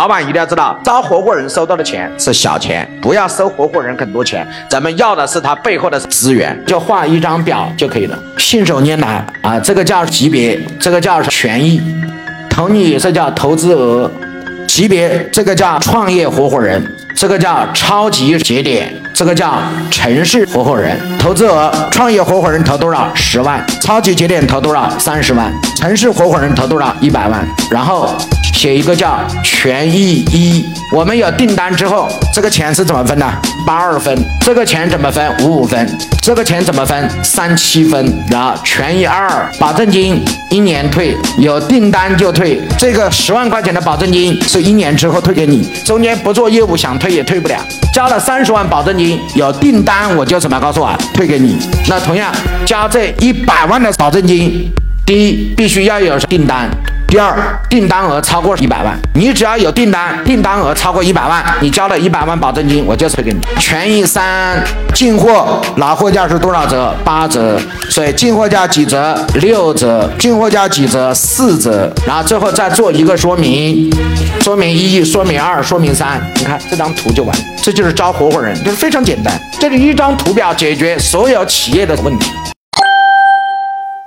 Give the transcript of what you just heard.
老板一定要知道，招合伙人收到的钱是小钱，不要收合伙人很多钱，咱们要的是他背后的资源，就画一张表就可以了，信手拈来啊，这个叫级别，这个叫权益，同理是叫投资额。级别这个叫创业合伙人，这个叫超级节点，这个叫城市合伙人。投资额，创业合伙人投多少？十万。超级节点投多少？三十万。城市合伙人投多少？一百万。然后。写一个叫权益一，我们有订单之后，这个钱是怎么分的？八二分。这个钱怎么分？五五分。这个钱怎么分？三七分。然后权益二，保证金一年退，有订单就退。这个十万块钱的保证金是一年之后退给你，中间不做业务想退也退不了。交了三十万保证金，有订单我就什么？告诉我，退给你。那同样交这一百万的保证金，第一必须要有订单。第二，订单额超过一百万，你只要有订单，订单额超过一百万，你交了一百万保证金，我就退给你。权益三，进货拿货价是多少折？八折。所以进货价几折？六折。进货价几折？四折。然后最后再做一个说明，说明一，说明二，说明三。你看这张图就完，这就是招合伙人，就是非常简单，这里一张图表解决所有企业的问题。